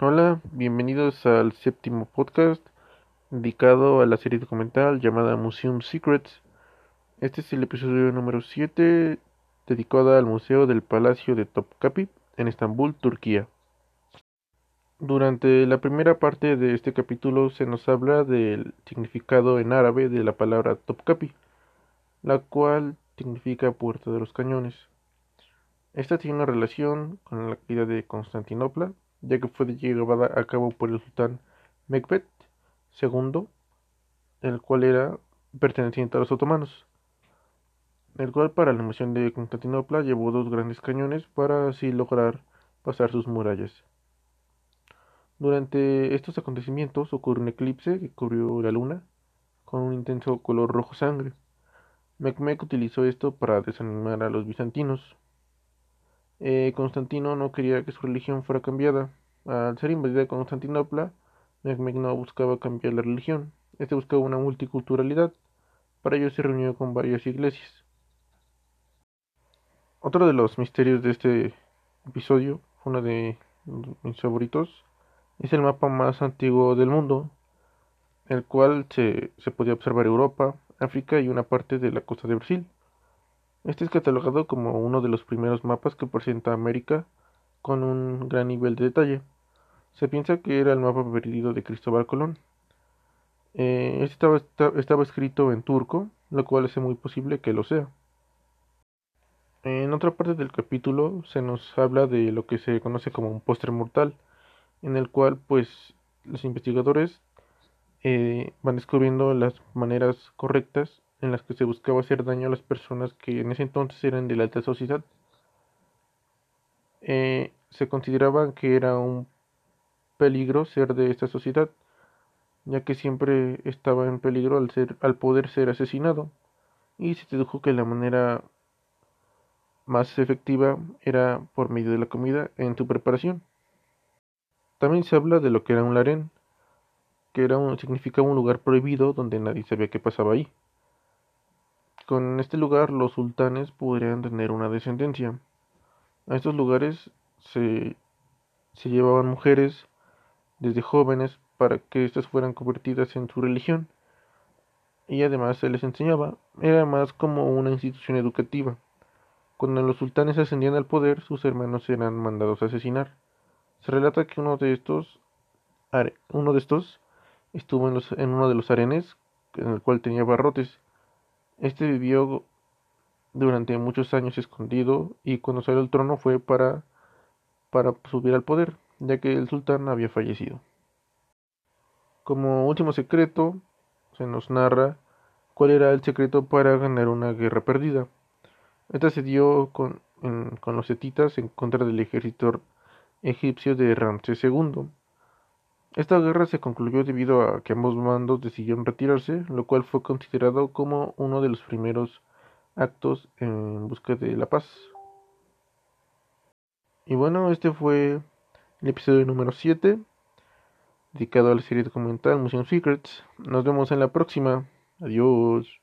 Hola, bienvenidos al séptimo podcast dedicado a la serie documental llamada Museum Secrets. Este es el episodio número 7 dedicado al Museo del Palacio de Topkapi en Estambul, Turquía. Durante la primera parte de este capítulo se nos habla del significado en árabe de la palabra Topkapi, la cual significa puerta de los cañones. Esta tiene una relación con la caída de Constantinopla ya que fue llevada a cabo por el sultán Mekbet II, el cual era perteneciente a los otomanos, el cual para la invasión de Constantinopla llevó dos grandes cañones para así lograr pasar sus murallas. Durante estos acontecimientos ocurrió un eclipse que cubrió la luna con un intenso color rojo sangre. Mekmek utilizó esto para desanimar a los bizantinos, eh, Constantino no quería que su religión fuera cambiada. Al ser invadida Constantinopla, Mehmed no buscaba cambiar la religión, este buscaba una multiculturalidad. Para ello se reunió con varias iglesias. Otro de los misterios de este episodio, uno de mis favoritos, es el mapa más antiguo del mundo, el cual se, podía observar Europa, África y una parte de la costa de Brasil. Este es catalogado como uno de los primeros mapas que presenta América con un gran nivel de detalle. Se piensa que era el mapa perdido de Cristóbal Colón. Eh, este estaba, escrito en turco, lo cual hace muy posible que lo sea. En otra parte del capítulo se nos habla de lo que se conoce como un póster mortal, en el cual pues los investigadores eh, van descubriendo las maneras correctas en las que se buscaba hacer daño a las personas que en ese entonces eran de la alta sociedad. Eh, se consideraba que era un peligro ser de esta sociedad, ya que siempre estaba en peligro al, ser, al poder ser asesinado, y se dedujo que la manera más efectiva era por medio de la comida en su preparación. También se habla de lo que era un larén, que era un, significaba un lugar prohibido donde nadie sabía qué pasaba ahí. Con este lugar los sultanes podrían tener una descendencia. A estos lugares se, se llevaban mujeres desde jóvenes para que éstas fueran convertidas en su religión y además se les enseñaba, era más como una institución educativa. Cuando los sultanes ascendían al poder, sus hermanos eran mandados a asesinar. Se relata que uno de estos, uno de estos estuvo en, los, en uno de los arenes, en el cual tenía barrotes, este vivió durante muchos años escondido y cuando salió al trono fue para, para subir al poder, ya que el sultán había fallecido. Como último secreto, se nos narra cuál era el secreto para ganar una guerra perdida. Esta se dio con, con los setitas en contra del ejército egipcio de Ramsés II. Esta guerra se concluyó debido a que ambos bandos decidieron retirarse, lo cual fue considerado como uno de los primeros actos en busca de la paz. Y bueno, este fue el episodio número 7, dedicado a la serie documental Museum Secrets. Nos vemos en la próxima. Adiós.